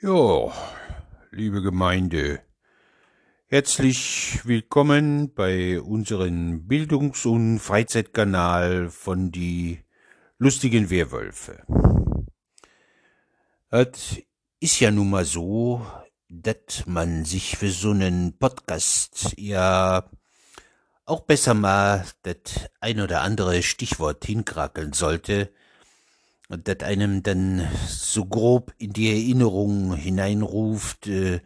Ja, liebe Gemeinde, herzlich willkommen bei unserem Bildungs- und Freizeitkanal von die lustigen Werwölfe. Es ist ja nun mal so, dass man sich für so einen Podcast ja auch besser mal das ein oder andere Stichwort hinkrakeln sollte, das einem dann so grob in die Erinnerung hineinruft, äh,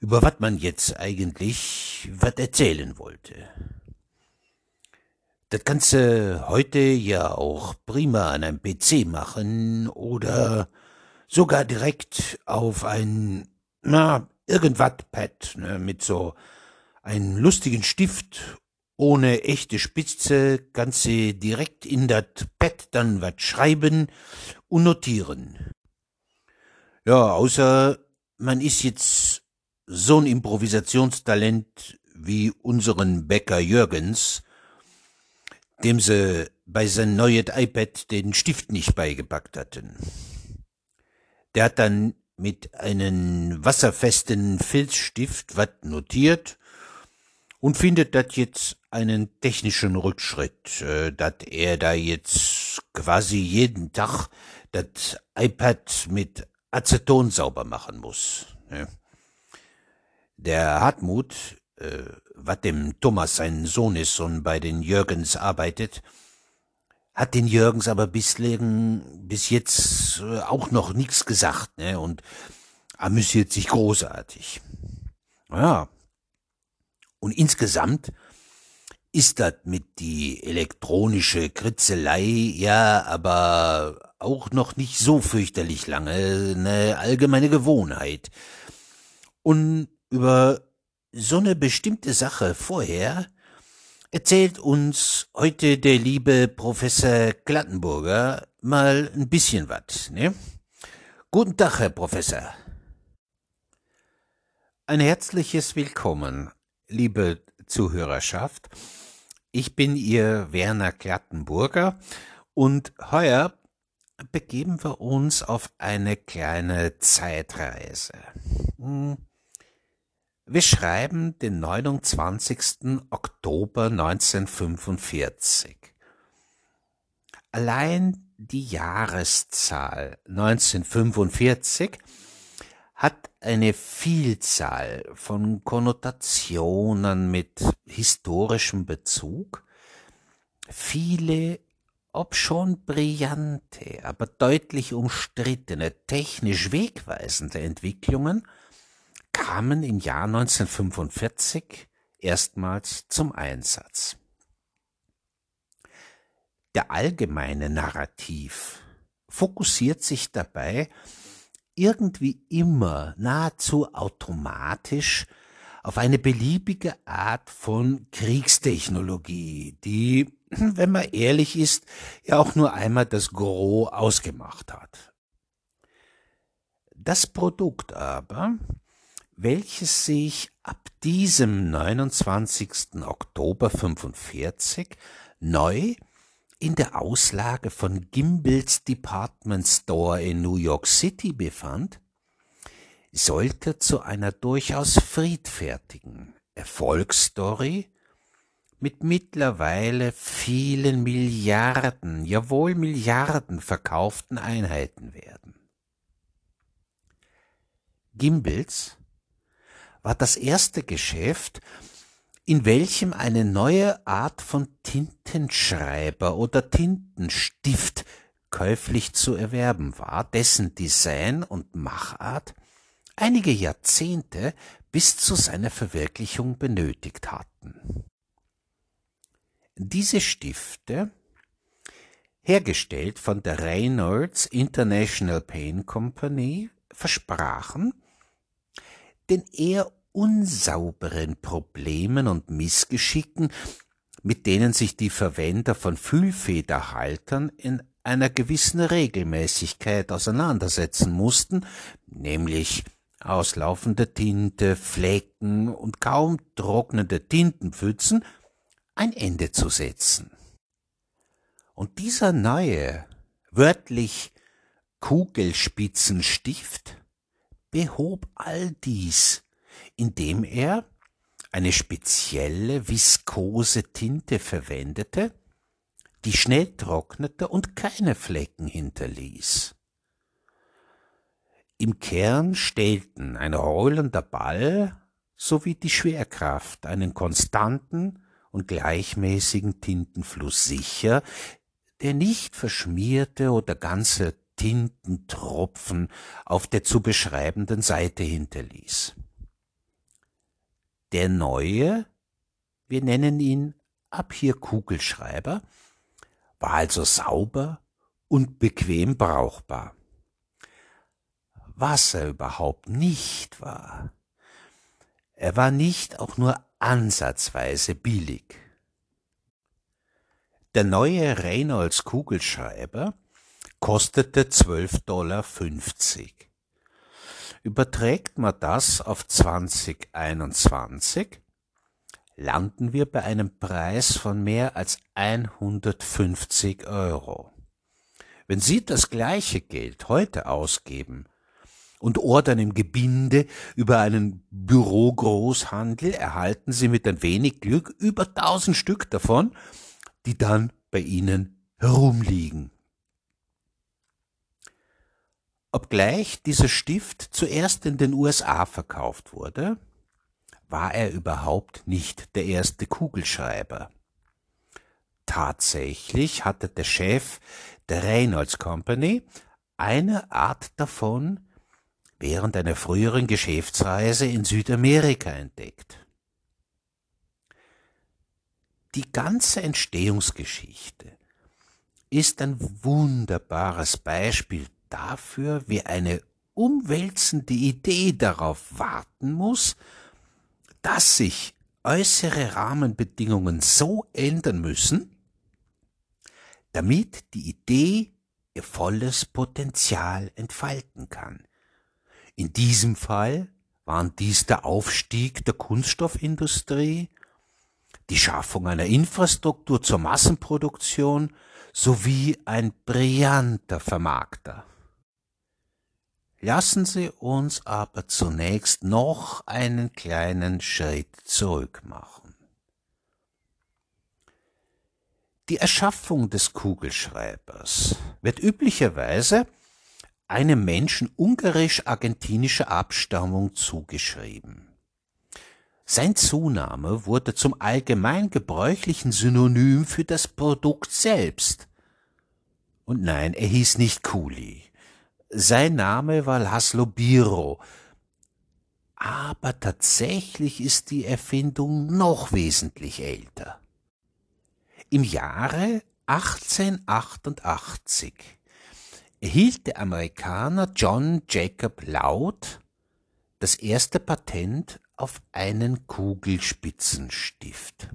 über was man jetzt eigentlich was erzählen wollte. Das kannst du heute ja auch prima an einem PC machen oder sogar direkt auf ein, na, irgendwas Pad, ne, mit so einem lustigen Stift ohne echte Spitze kannst du direkt in dat Pad dann wat schreiben und notieren. Ja, außer man ist jetzt so ein Improvisationstalent wie unseren Bäcker Jürgens, dem sie bei sein neues iPad den Stift nicht beigepackt hatten. Der hat dann mit einem wasserfesten Filzstift wat notiert und findet dat jetzt einen technischen Rückschritt, äh, dat er da jetzt quasi jeden Tag das iPad mit Aceton sauber machen muss. Ne? Der Hartmut, äh, wat dem Thomas sein Sohn ist und bei den Jürgens arbeitet, hat den Jürgens aber bislang bis jetzt äh, auch noch nichts gesagt, ne, und amüsiert sich großartig. Ja, und insgesamt ist das mit die elektronische Kritzelei ja aber auch noch nicht so fürchterlich lange eine allgemeine Gewohnheit. Und über so eine bestimmte Sache vorher erzählt uns heute der liebe Professor Glattenburger mal ein bisschen was, ne? Guten Tag, Herr Professor. Ein herzliches Willkommen liebe Zuhörerschaft. Ich bin Ihr Werner Klattenburger und heuer begeben wir uns auf eine kleine Zeitreise. Hm. Wir schreiben den 29. Oktober 1945. Allein die Jahreszahl 1945 hat eine Vielzahl von Konnotationen mit historischem Bezug, viele, obschon brillante, aber deutlich umstrittene, technisch wegweisende Entwicklungen kamen im Jahr 1945 erstmals zum Einsatz. Der allgemeine Narrativ fokussiert sich dabei irgendwie immer nahezu automatisch auf eine beliebige Art von Kriegstechnologie, die, wenn man ehrlich ist, ja auch nur einmal das Gros ausgemacht hat. Das Produkt aber, welches sich ab diesem 29. Oktober 45 neu in der Auslage von Gimbels Department Store in New York City befand, sollte zu einer durchaus friedfertigen Erfolgsstory mit mittlerweile vielen Milliarden, jawohl Milliarden verkauften Einheiten werden. Gimbels war das erste Geschäft, in welchem eine neue Art von Tintenschreiber oder Tintenstift käuflich zu erwerben war, dessen Design und Machart einige Jahrzehnte bis zu seiner Verwirklichung benötigt hatten. Diese Stifte, hergestellt von der Reynolds International Paint Company, versprachen, den eher unsauberen Problemen und Missgeschicken, mit denen sich die Verwender von Füllfederhaltern in einer gewissen Regelmäßigkeit auseinandersetzen mussten, nämlich auslaufende Tinte, Flecken und kaum trocknende Tintenpfützen, ein Ende zu setzen. Und dieser neue, wörtlich Kugelspitzenstift behob all dies, indem er eine spezielle viskose Tinte verwendete, die schnell trocknete und keine Flecken hinterließ. Im Kern stellten ein rollender Ball sowie die Schwerkraft einen konstanten und gleichmäßigen Tintenfluss sicher, der nicht verschmierte oder ganze Tintentropfen auf der zu beschreibenden Seite hinterließ. Der neue, wir nennen ihn ab hier Kugelschreiber, war also sauber und bequem brauchbar. Was er überhaupt nicht war, er war nicht auch nur ansatzweise billig. Der neue Reynolds Kugelschreiber kostete 12,50 Dollar. Überträgt man das auf 2021, landen wir bei einem Preis von mehr als 150 Euro. Wenn Sie das gleiche Geld heute ausgeben und ordern im Gebinde über einen Bürogroßhandel, erhalten Sie mit ein wenig Glück über 1000 Stück davon, die dann bei Ihnen herumliegen. Obgleich dieser Stift zuerst in den USA verkauft wurde, war er überhaupt nicht der erste Kugelschreiber. Tatsächlich hatte der Chef der Reynolds Company eine Art davon während einer früheren Geschäftsreise in Südamerika entdeckt. Die ganze Entstehungsgeschichte ist ein wunderbares Beispiel dafür, wie eine umwälzende Idee darauf warten muss, dass sich äußere Rahmenbedingungen so ändern müssen, damit die Idee ihr volles Potenzial entfalten kann. In diesem Fall waren dies der Aufstieg der Kunststoffindustrie, die Schaffung einer Infrastruktur zur Massenproduktion sowie ein brillanter Vermarkter. Lassen Sie uns aber zunächst noch einen kleinen Schritt zurück machen. Die Erschaffung des Kugelschreibers wird üblicherweise einem Menschen ungarisch-argentinischer Abstammung zugeschrieben. Sein Zunahme wurde zum allgemein gebräuchlichen Synonym für das Produkt selbst. Und nein, er hieß nicht Kuli. Sein Name war Laszlo Biro. Aber tatsächlich ist die Erfindung noch wesentlich älter. Im Jahre 1888 erhielt der Amerikaner John Jacob Loud das erste Patent auf einen Kugelspitzenstift.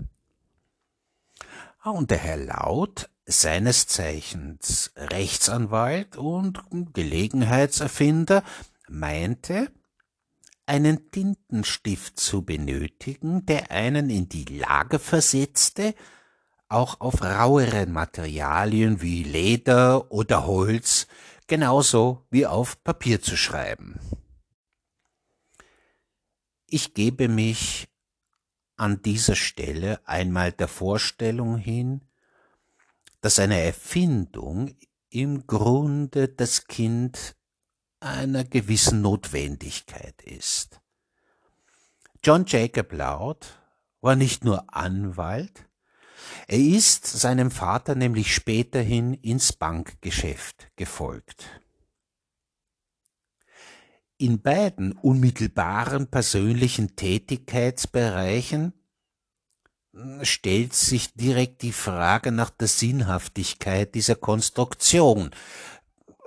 Ah, und der Herr Laut, seines Zeichens Rechtsanwalt und Gelegenheitserfinder, meinte, einen Tintenstift zu benötigen, der einen in die Lage versetzte, auch auf raueren Materialien wie Leder oder Holz genauso wie auf Papier zu schreiben. Ich gebe mich an dieser Stelle einmal der Vorstellung hin, dass eine Erfindung im Grunde das Kind einer gewissen Notwendigkeit ist. John Jacob Loud war nicht nur Anwalt, er ist seinem Vater nämlich späterhin ins Bankgeschäft gefolgt. In beiden unmittelbaren persönlichen Tätigkeitsbereichen stellt sich direkt die Frage nach der Sinnhaftigkeit dieser Konstruktion.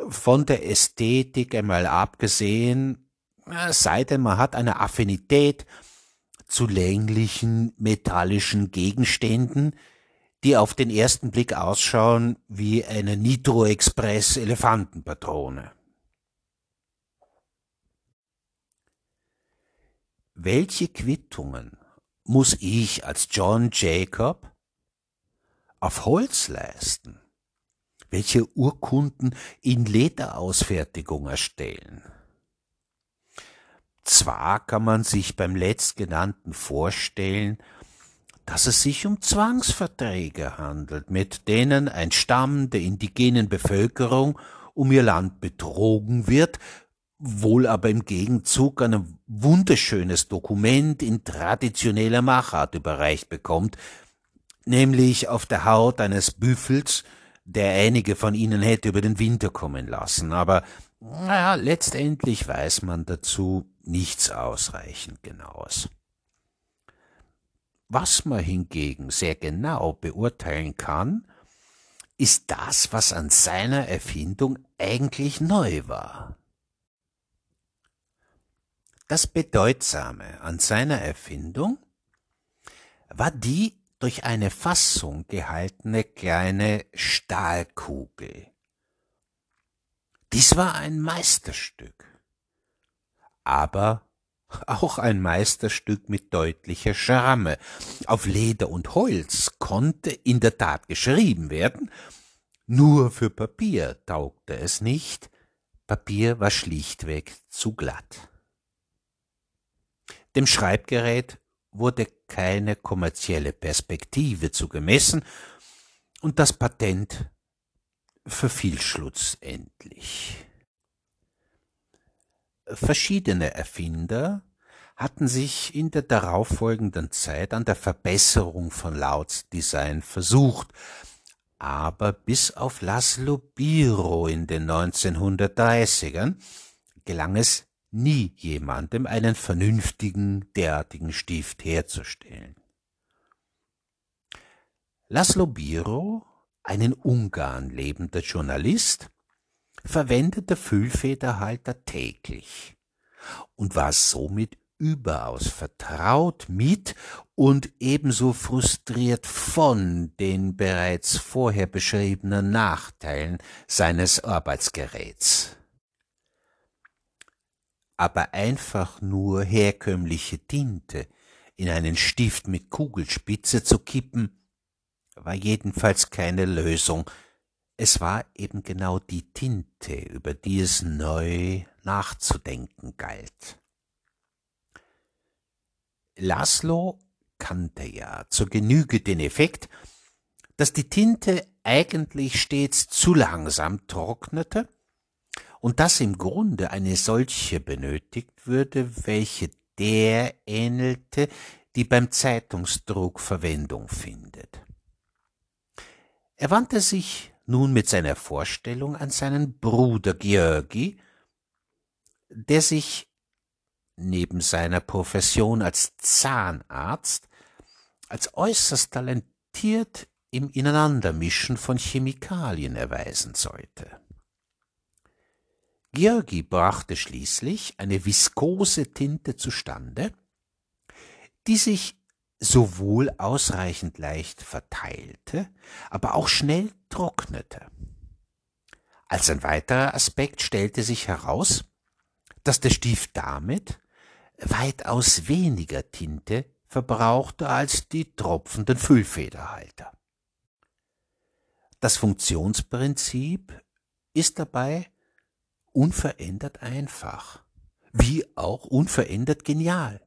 Von der Ästhetik einmal abgesehen, sei denn man hat eine Affinität zu länglichen metallischen Gegenständen, die auf den ersten Blick ausschauen wie eine Nitro Express Elefantenpatrone. Welche Quittungen muss ich als John Jacob auf Holz leisten? Welche Urkunden in Lederausfertigung erstellen? zwar kann man sich beim letztgenannten vorstellen, dass es sich um Zwangsverträge handelt, mit denen ein Stamm der indigenen Bevölkerung um ihr Land betrogen wird, wohl aber im Gegenzug ein wunderschönes Dokument in traditioneller Machart überreicht bekommt, nämlich auf der Haut eines Büffels, der einige von ihnen hätte über den Winter kommen lassen, aber naja, letztendlich weiß man dazu nichts ausreichend Genaues. Was man hingegen sehr genau beurteilen kann, ist das, was an seiner Erfindung eigentlich neu war. Das Bedeutsame an seiner Erfindung war die durch eine Fassung gehaltene kleine Stahlkugel. Dies war ein Meisterstück, aber auch ein Meisterstück mit deutlicher Schramme. Auf Leder und Holz konnte in der Tat geschrieben werden, nur für Papier taugte es nicht, Papier war schlichtweg zu glatt. Dem Schreibgerät wurde keine kommerzielle Perspektive zugemessen und das Patent verfiel schlussendlich. Verschiedene Erfinder hatten sich in der darauffolgenden Zeit an der Verbesserung von Louds Design versucht, aber bis auf Laszlo Biro in den 1930ern gelang es nie jemandem einen vernünftigen derartigen Stift herzustellen. Laszlo Biro, ein in Ungarn lebender Journalist, verwendete Füllfederhalter täglich und war somit überaus vertraut mit und ebenso frustriert von den bereits vorher beschriebenen Nachteilen seines Arbeitsgeräts aber einfach nur herkömmliche Tinte in einen Stift mit Kugelspitze zu kippen, war jedenfalls keine Lösung. Es war eben genau die Tinte, über die es neu nachzudenken galt. Laszlo kannte ja zur Genüge den Effekt, dass die Tinte eigentlich stets zu langsam trocknete und dass im Grunde eine solche benötigt würde, welche der ähnelte, die beim Zeitungsdruck Verwendung findet. Er wandte sich nun mit seiner Vorstellung an seinen Bruder Georgi, der sich neben seiner Profession als Zahnarzt als äußerst talentiert im Ineinandermischen von Chemikalien erweisen sollte. Georgi brachte schließlich eine viskose Tinte zustande, die sich sowohl ausreichend leicht verteilte, aber auch schnell trocknete. Als ein weiterer Aspekt stellte sich heraus, dass der Stift damit weitaus weniger Tinte verbrauchte als die tropfenden Füllfederhalter. Das Funktionsprinzip ist dabei unverändert einfach, wie auch unverändert genial.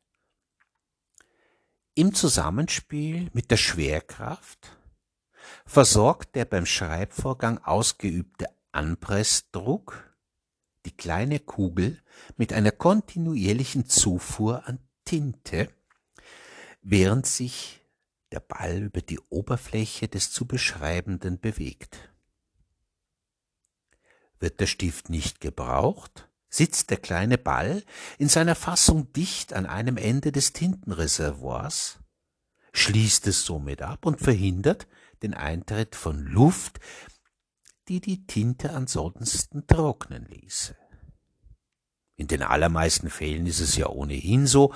Im Zusammenspiel mit der Schwerkraft versorgt der beim Schreibvorgang ausgeübte Anpressdruck die kleine Kugel mit einer kontinuierlichen Zufuhr an Tinte, während sich der Ball über die Oberfläche des zu beschreibenden bewegt. Wird der Stift nicht gebraucht, sitzt der kleine Ball in seiner Fassung dicht an einem Ende des Tintenreservoirs, schließt es somit ab und verhindert den Eintritt von Luft, die die Tinte ansonsten trocknen ließe. In den allermeisten Fällen ist es ja ohnehin so,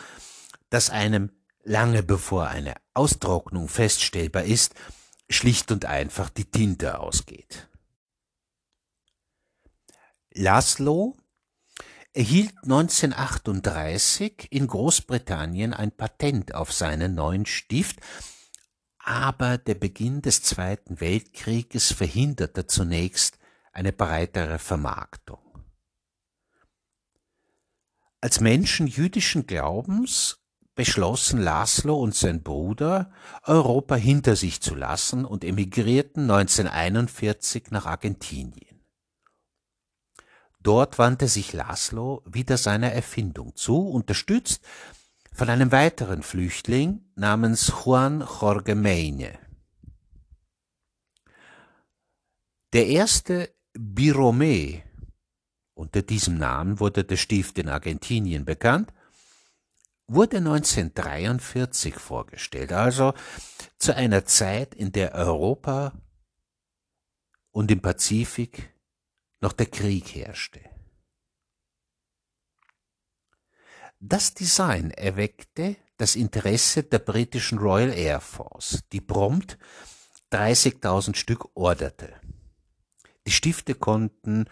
dass einem lange bevor eine Austrocknung feststellbar ist, schlicht und einfach die Tinte ausgeht. Laszlo erhielt 1938 in Großbritannien ein Patent auf seinen neuen Stift, aber der Beginn des Zweiten Weltkrieges verhinderte zunächst eine breitere Vermarktung. Als Menschen jüdischen Glaubens beschlossen Laszlo und sein Bruder, Europa hinter sich zu lassen und emigrierten 1941 nach Argentinien. Dort wandte sich Laszlo wieder seiner Erfindung zu, unterstützt von einem weiteren Flüchtling namens Juan Jorge Meine. Der erste Birome, unter diesem Namen wurde der Stift in Argentinien bekannt, wurde 1943 vorgestellt, also zu einer Zeit, in der Europa und im Pazifik noch der Krieg herrschte. Das Design erweckte das Interesse der britischen Royal Air Force, die prompt 30.000 Stück orderte. Die Stifte konnten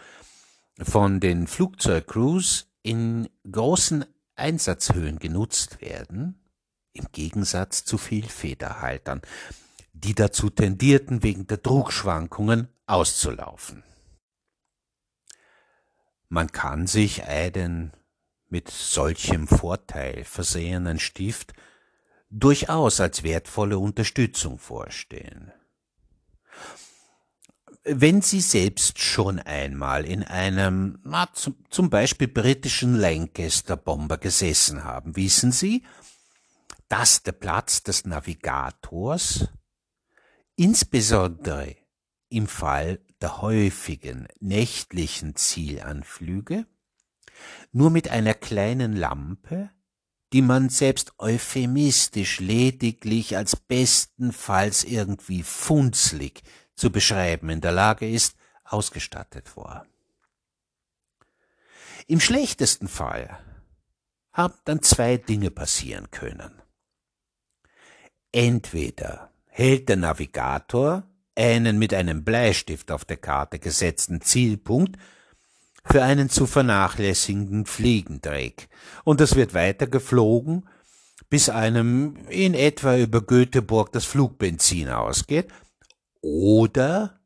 von den Flugzeugcrews in großen Einsatzhöhen genutzt werden, im Gegensatz zu Vielfederhaltern, die dazu tendierten, wegen der Druckschwankungen auszulaufen. Man kann sich einen mit solchem Vorteil versehenen Stift durchaus als wertvolle Unterstützung vorstellen. Wenn Sie selbst schon einmal in einem, na, zum, zum Beispiel britischen Lancaster-Bomber gesessen haben, wissen Sie, dass der Platz des Navigators insbesondere im Fall der häufigen nächtlichen Zielanflüge nur mit einer kleinen Lampe, die man selbst euphemistisch lediglich als bestenfalls irgendwie funzlig zu beschreiben in der Lage ist, ausgestattet war. Im schlechtesten Fall haben dann zwei Dinge passieren können. Entweder hält der Navigator einen mit einem Bleistift auf der Karte gesetzten Zielpunkt für einen zu vernachlässigenden Fliegendreck. Und es wird weiter geflogen, bis einem in etwa über Göteborg das Flugbenzin ausgeht. Oder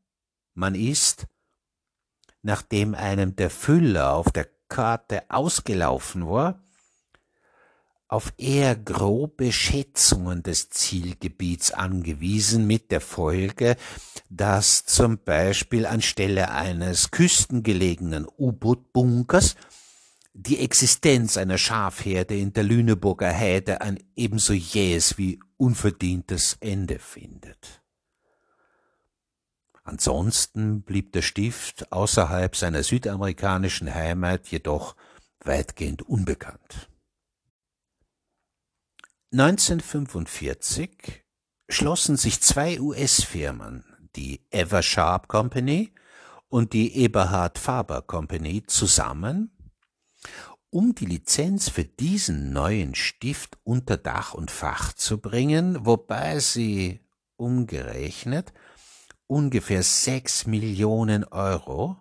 man ist, nachdem einem der Füller auf der Karte ausgelaufen war, auf eher grobe Schätzungen des Zielgebiets angewiesen, mit der Folge, dass zum Beispiel anstelle eines küstengelegenen U-Boot-Bunkers die Existenz einer Schafherde in der Lüneburger Heide ein ebenso jähes wie unverdientes Ende findet. Ansonsten blieb der Stift außerhalb seiner südamerikanischen Heimat jedoch weitgehend unbekannt. 1945 schlossen sich zwei US-Firmen, die Eversharp Company und die Eberhard Faber Company, zusammen, um die Lizenz für diesen neuen Stift unter Dach und Fach zu bringen, wobei sie umgerechnet ungefähr sechs Millionen Euro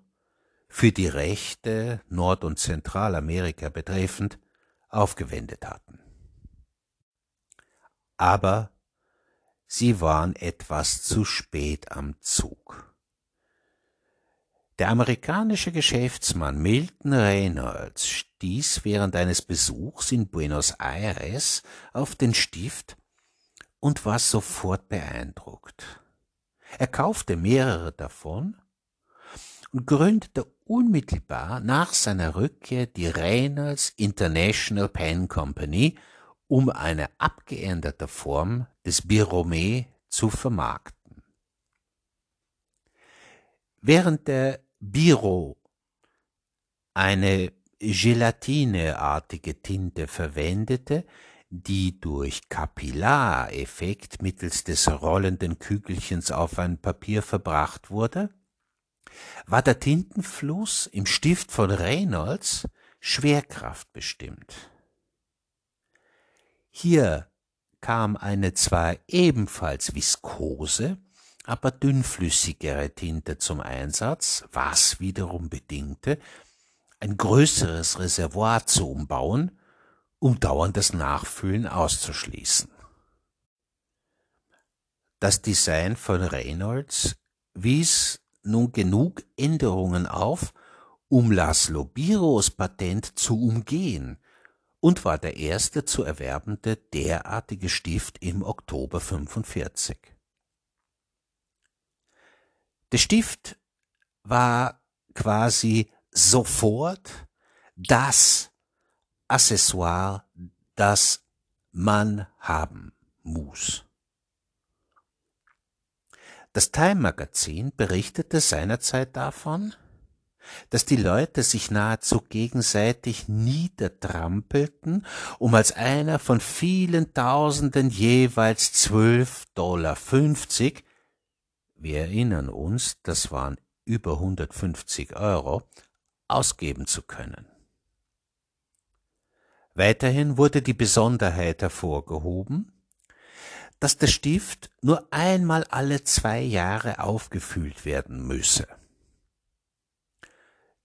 für die Rechte Nord- und Zentralamerika betreffend aufgewendet hatten aber sie waren etwas zu spät am Zug. Der amerikanische Geschäftsmann Milton Reynolds stieß während eines Besuchs in Buenos Aires auf den Stift und war sofort beeindruckt. Er kaufte mehrere davon und gründete unmittelbar nach seiner Rückkehr die Reynolds International Pen Company um eine abgeänderte Form des Birome zu vermarkten. Während der Biro eine gelatineartige Tinte verwendete, die durch Kapillareffekt mittels des rollenden Kügelchens auf ein Papier verbracht wurde, war der Tintenfluss im Stift von Reynolds Schwerkraft bestimmt. Hier kam eine zwar ebenfalls viskose, aber dünnflüssigere Tinte zum Einsatz, was wiederum bedingte, ein größeres Reservoir zu umbauen, um dauerndes Nachfüllen auszuschließen. Das Design von Reynolds wies nun genug Änderungen auf, um Laszlo Biros Patent zu umgehen und war der erste zu erwerbende derartige Stift im Oktober 45. Der Stift war quasi sofort das Accessoire, das man haben muss. Das Time Magazin berichtete seinerzeit davon, dass die Leute sich nahezu gegenseitig niedertrampelten, um als einer von vielen Tausenden jeweils zwölf Dollar fünfzig, wir erinnern uns, das waren über 150 Euro, ausgeben zu können. Weiterhin wurde die Besonderheit hervorgehoben, dass der Stift nur einmal alle zwei Jahre aufgefüllt werden müsse.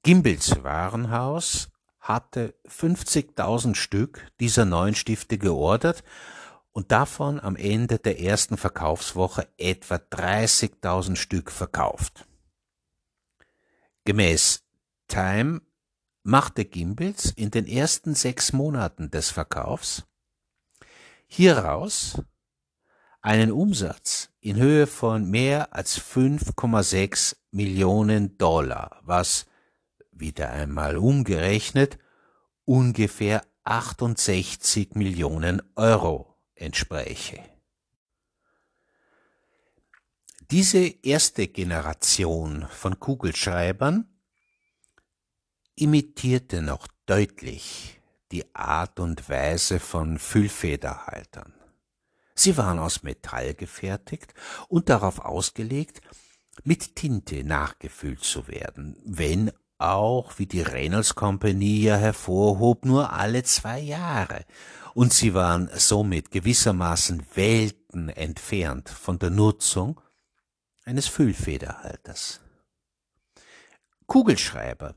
Gimbels Warenhaus hatte 50.000 Stück dieser neuen Stifte geordert und davon am Ende der ersten Verkaufswoche etwa 30.000 Stück verkauft. Gemäß Time machte Gimbels in den ersten sechs Monaten des Verkaufs hieraus einen Umsatz in Höhe von mehr als 5,6 Millionen Dollar, was wieder einmal umgerechnet, ungefähr 68 Millionen Euro entspräche. Diese erste Generation von Kugelschreibern imitierte noch deutlich die Art und Weise von Füllfederhaltern. Sie waren aus Metall gefertigt und darauf ausgelegt, mit Tinte nachgefüllt zu werden, wenn auch, wie die Reynolds Company ja hervorhob, nur alle zwei Jahre, und sie waren somit gewissermaßen Welten entfernt von der Nutzung eines Füllfederhalters. Kugelschreiber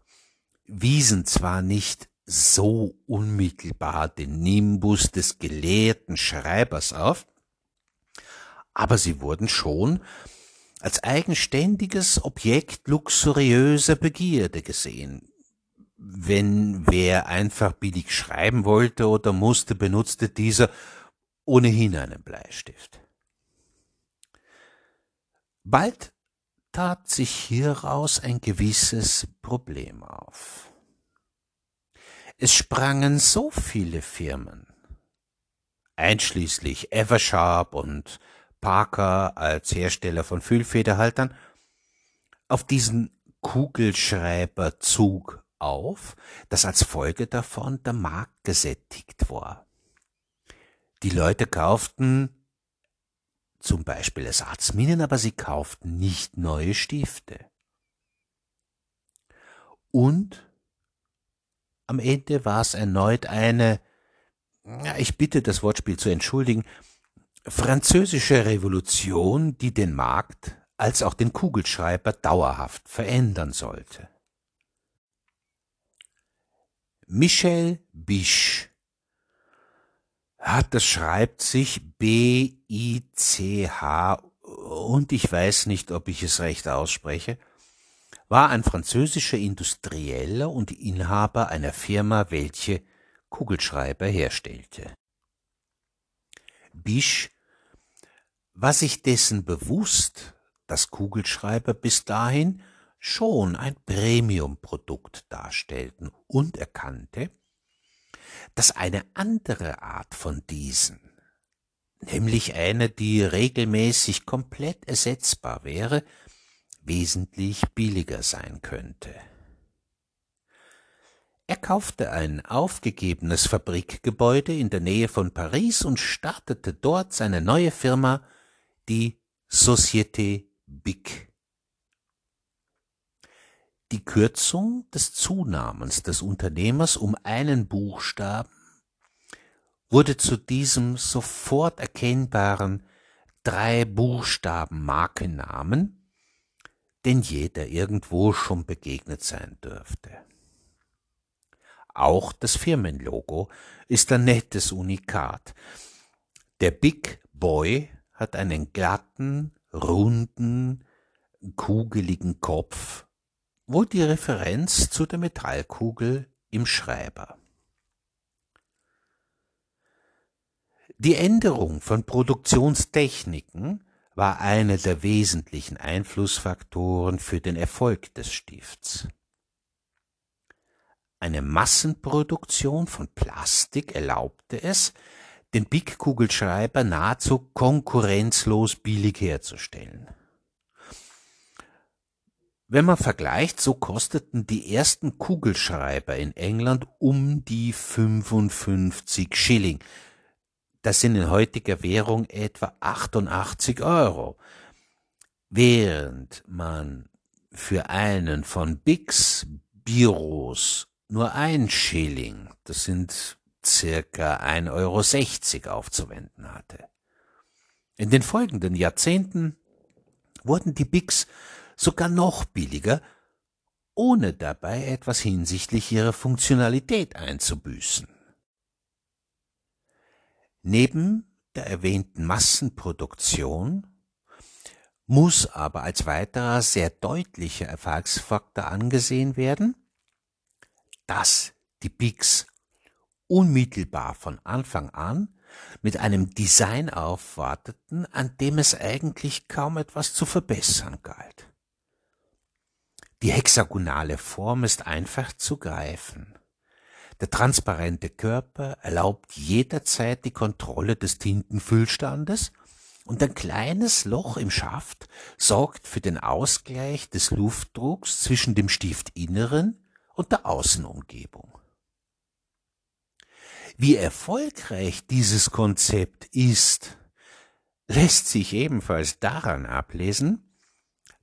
wiesen zwar nicht so unmittelbar den Nimbus des gelehrten Schreibers auf, aber sie wurden schon als eigenständiges Objekt luxuriöser Begierde gesehen. Wenn wer einfach billig schreiben wollte oder musste, benutzte dieser ohnehin einen Bleistift. Bald tat sich hieraus ein gewisses Problem auf. Es sprangen so viele Firmen, einschließlich Eversharp und Parker als Hersteller von Füllfederhaltern auf diesen Kugelschreiberzug auf, dass als Folge davon der Markt gesättigt war. Die Leute kauften zum Beispiel Ersatzminen, aber sie kauften nicht neue Stifte. Und am Ende war es erneut eine, ich bitte das Wortspiel zu entschuldigen, französische Revolution, die den Markt als auch den Kugelschreiber dauerhaft verändern sollte. Michel Bisch hat, das schreibt sich B-I-C-H und ich weiß nicht, ob ich es recht ausspreche, war ein französischer Industrieller und Inhaber einer Firma, welche Kugelschreiber herstellte. Bisch war sich dessen bewusst, dass Kugelschreiber bis dahin schon ein Premiumprodukt darstellten und erkannte, dass eine andere Art von diesen, nämlich eine, die regelmäßig komplett ersetzbar wäre, wesentlich billiger sein könnte. Er kaufte ein aufgegebenes Fabrikgebäude in der Nähe von Paris und startete dort seine neue Firma die Société BIC. Die Kürzung des Zunamens des Unternehmers um einen Buchstaben wurde zu diesem sofort erkennbaren drei Buchstaben Markennamen, den jeder irgendwo schon begegnet sein dürfte. Auch das Firmenlogo ist ein nettes Unikat. Der Big Boy hat einen glatten, runden, kugeligen Kopf, wohl die Referenz zu der Metallkugel im Schreiber. Die Änderung von Produktionstechniken war einer der wesentlichen Einflussfaktoren für den Erfolg des Stifts. Eine Massenproduktion von Plastik erlaubte es, den Big-Kugelschreiber nahezu konkurrenzlos billig herzustellen. Wenn man vergleicht, so kosteten die ersten Kugelschreiber in England um die 55 Schilling. Das sind in heutiger Währung etwa 88 Euro. Während man für einen von Bix Büros nur ein Schilling, das sind circa 1,60 Euro aufzuwenden hatte. In den folgenden Jahrzehnten wurden die Bigs sogar noch billiger, ohne dabei etwas hinsichtlich ihrer Funktionalität einzubüßen. Neben der erwähnten Massenproduktion muss aber als weiterer sehr deutlicher Erfolgsfaktor angesehen werden, dass die Bigs unmittelbar von Anfang an mit einem Design aufwarteten, an dem es eigentlich kaum etwas zu verbessern galt. Die hexagonale Form ist einfach zu greifen. Der transparente Körper erlaubt jederzeit die Kontrolle des Tintenfüllstandes und ein kleines Loch im Schaft sorgt für den Ausgleich des Luftdrucks zwischen dem Stiftinneren und der Außenumgebung. Wie erfolgreich dieses Konzept ist, lässt sich ebenfalls daran ablesen,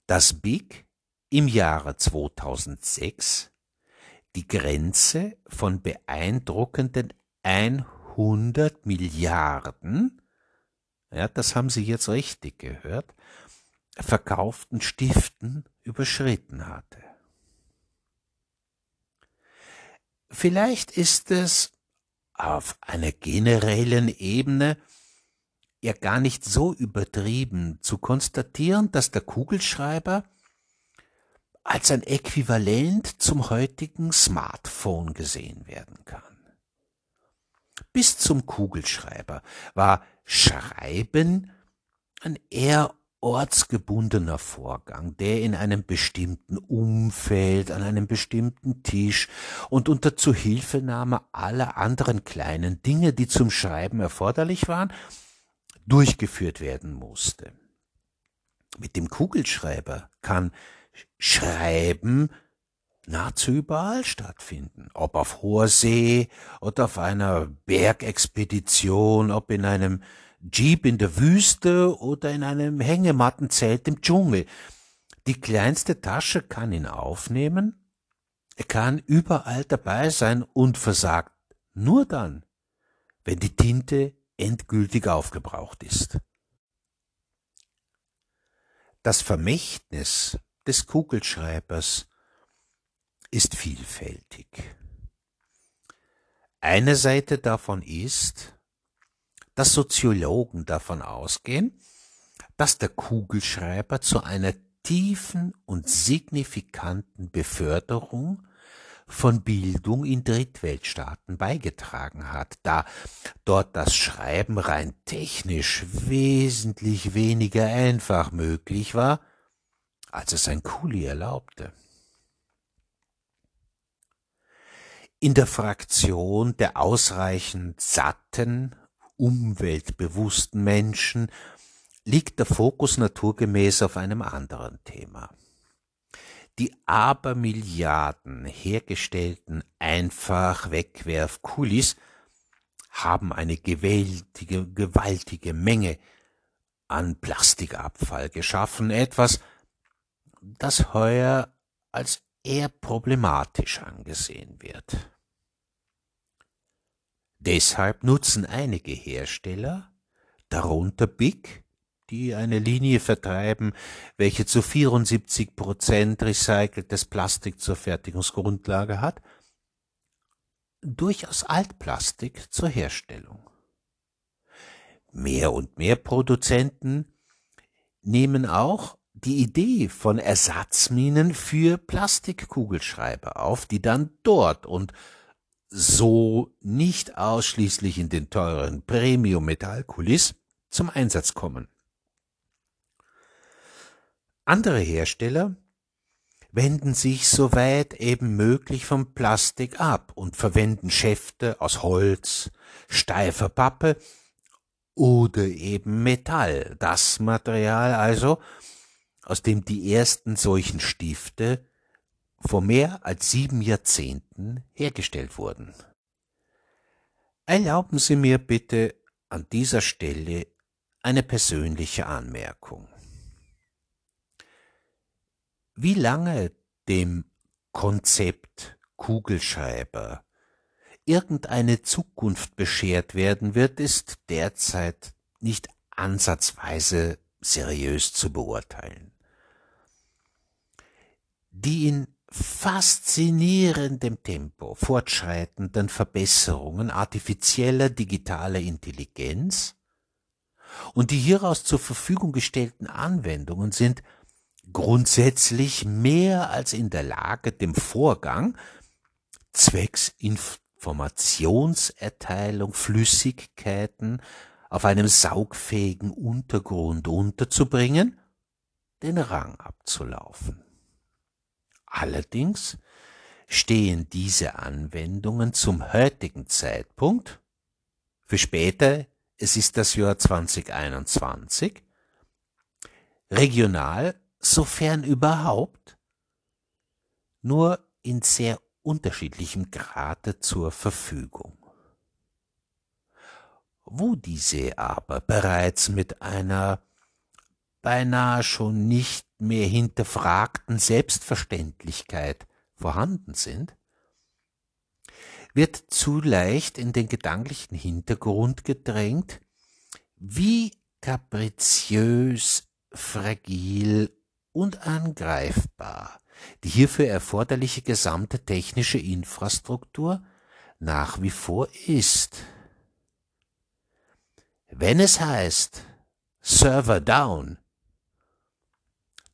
dass Big im Jahre 2006 die Grenze von beeindruckenden 100 Milliarden, ja, das haben Sie jetzt richtig gehört, verkauften Stiften überschritten hatte. Vielleicht ist es auf einer generellen Ebene ja gar nicht so übertrieben zu konstatieren, dass der Kugelschreiber als ein Äquivalent zum heutigen Smartphone gesehen werden kann. Bis zum Kugelschreiber war Schreiben ein eher ortsgebundener Vorgang, der in einem bestimmten Umfeld, an einem bestimmten Tisch und unter Zuhilfenahme aller anderen kleinen Dinge, die zum Schreiben erforderlich waren, durchgeführt werden musste. Mit dem Kugelschreiber kann Schreiben nahezu überall stattfinden. Ob auf hoher See oder auf einer Bergexpedition, ob in einem Jeep in der Wüste oder in einem Hängemattenzelt im Dschungel. Die kleinste Tasche kann ihn aufnehmen, er kann überall dabei sein und versagt nur dann, wenn die Tinte endgültig aufgebraucht ist. Das Vermächtnis des Kugelschreibers ist vielfältig. Eine Seite davon ist, dass Soziologen davon ausgehen, dass der Kugelschreiber zu einer tiefen und signifikanten Beförderung von Bildung in Drittweltstaaten beigetragen hat, da dort das Schreiben rein technisch wesentlich weniger einfach möglich war als es ein Kuli erlaubte. In der Fraktion der ausreichend satten, umweltbewussten Menschen liegt der Fokus naturgemäß auf einem anderen Thema. Die Abermilliarden hergestellten einfach Wegwerfkulis haben eine gewaltige, gewaltige Menge an Plastikabfall geschaffen, etwas, das heuer als eher problematisch angesehen wird. Deshalb nutzen einige Hersteller, darunter Big, die eine Linie vertreiben, welche zu 74 Prozent recyceltes Plastik zur Fertigungsgrundlage hat, durchaus Altplastik zur Herstellung. Mehr und mehr Produzenten nehmen auch die Idee von Ersatzminen für Plastikkugelschreiber auf, die dann dort und so nicht ausschließlich in den teuren Premium-Metallkulis zum Einsatz kommen. Andere Hersteller wenden sich soweit eben möglich vom Plastik ab und verwenden Schäfte aus Holz, steifer Pappe oder eben Metall, das Material also, aus dem die ersten solchen Stifte vor mehr als sieben Jahrzehnten hergestellt wurden. Erlauben Sie mir bitte an dieser Stelle eine persönliche Anmerkung. Wie lange dem Konzept Kugelschreiber irgendeine Zukunft beschert werden wird, ist derzeit nicht ansatzweise seriös zu beurteilen. Die in faszinierendem Tempo fortschreitenden Verbesserungen artifizieller digitaler Intelligenz und die hieraus zur Verfügung gestellten Anwendungen sind grundsätzlich mehr als in der Lage, dem Vorgang zwecks Informationserteilung Flüssigkeiten auf einem saugfähigen Untergrund unterzubringen, den Rang abzulaufen. Allerdings stehen diese Anwendungen zum heutigen Zeitpunkt, für später, es ist das Jahr 2021, regional, sofern überhaupt, nur in sehr unterschiedlichem Grade zur Verfügung. Wo diese aber bereits mit einer beinahe schon nicht mehr hinterfragten Selbstverständlichkeit vorhanden sind, wird zu leicht in den gedanklichen Hintergrund gedrängt, wie kapriziös, fragil und angreifbar die hierfür erforderliche gesamte technische Infrastruktur nach wie vor ist. Wenn es heißt Server down,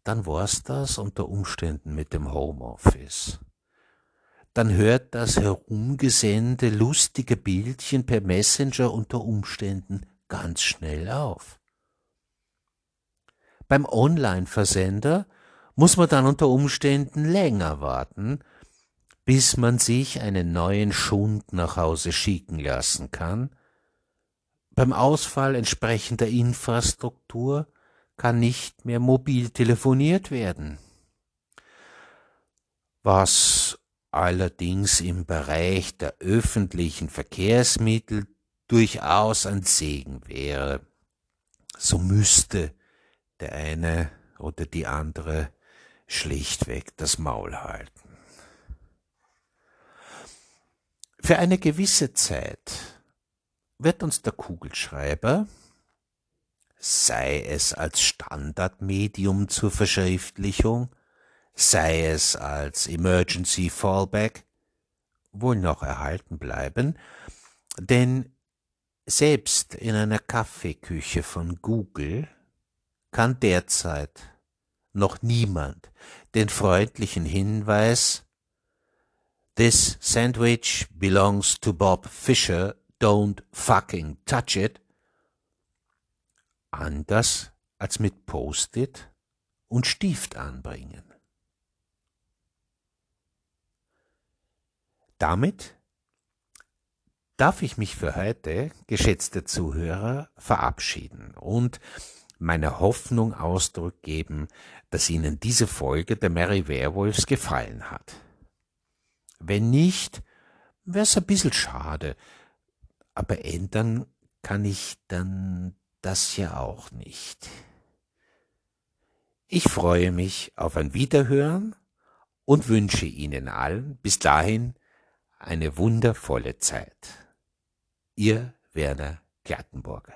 dann war's das unter Umständen mit dem Homeoffice. Dann hört das herumgesende lustige Bildchen per Messenger unter Umständen ganz schnell auf. Beim Online-Versender muss man dann unter Umständen länger warten, bis man sich einen neuen Schund nach Hause schicken lassen kann. Beim Ausfall entsprechender Infrastruktur kann nicht mehr mobil telefoniert werden. Was allerdings im Bereich der öffentlichen Verkehrsmittel durchaus ein Segen wäre. So müsste der eine oder die andere schlichtweg das Maul halten. Für eine gewisse Zeit wird uns der Kugelschreiber sei es als Standardmedium zur Verschriftlichung, sei es als Emergency Fallback, wohl noch erhalten bleiben, denn selbst in einer Kaffeeküche von Google kann derzeit noch niemand den freundlichen Hinweis This sandwich belongs to Bob Fisher, don't fucking touch it anders als mit Post-it und Stift anbringen. Damit darf ich mich für heute, geschätzte Zuhörer, verabschieden und meiner Hoffnung Ausdruck geben, dass Ihnen diese Folge der Mary Werewolves gefallen hat. Wenn nicht, wär's ein bisschen schade, aber ändern kann ich dann das ja auch nicht. Ich freue mich auf ein Wiederhören und wünsche Ihnen allen bis dahin eine wundervolle Zeit. Ihr Werner Glattenburger.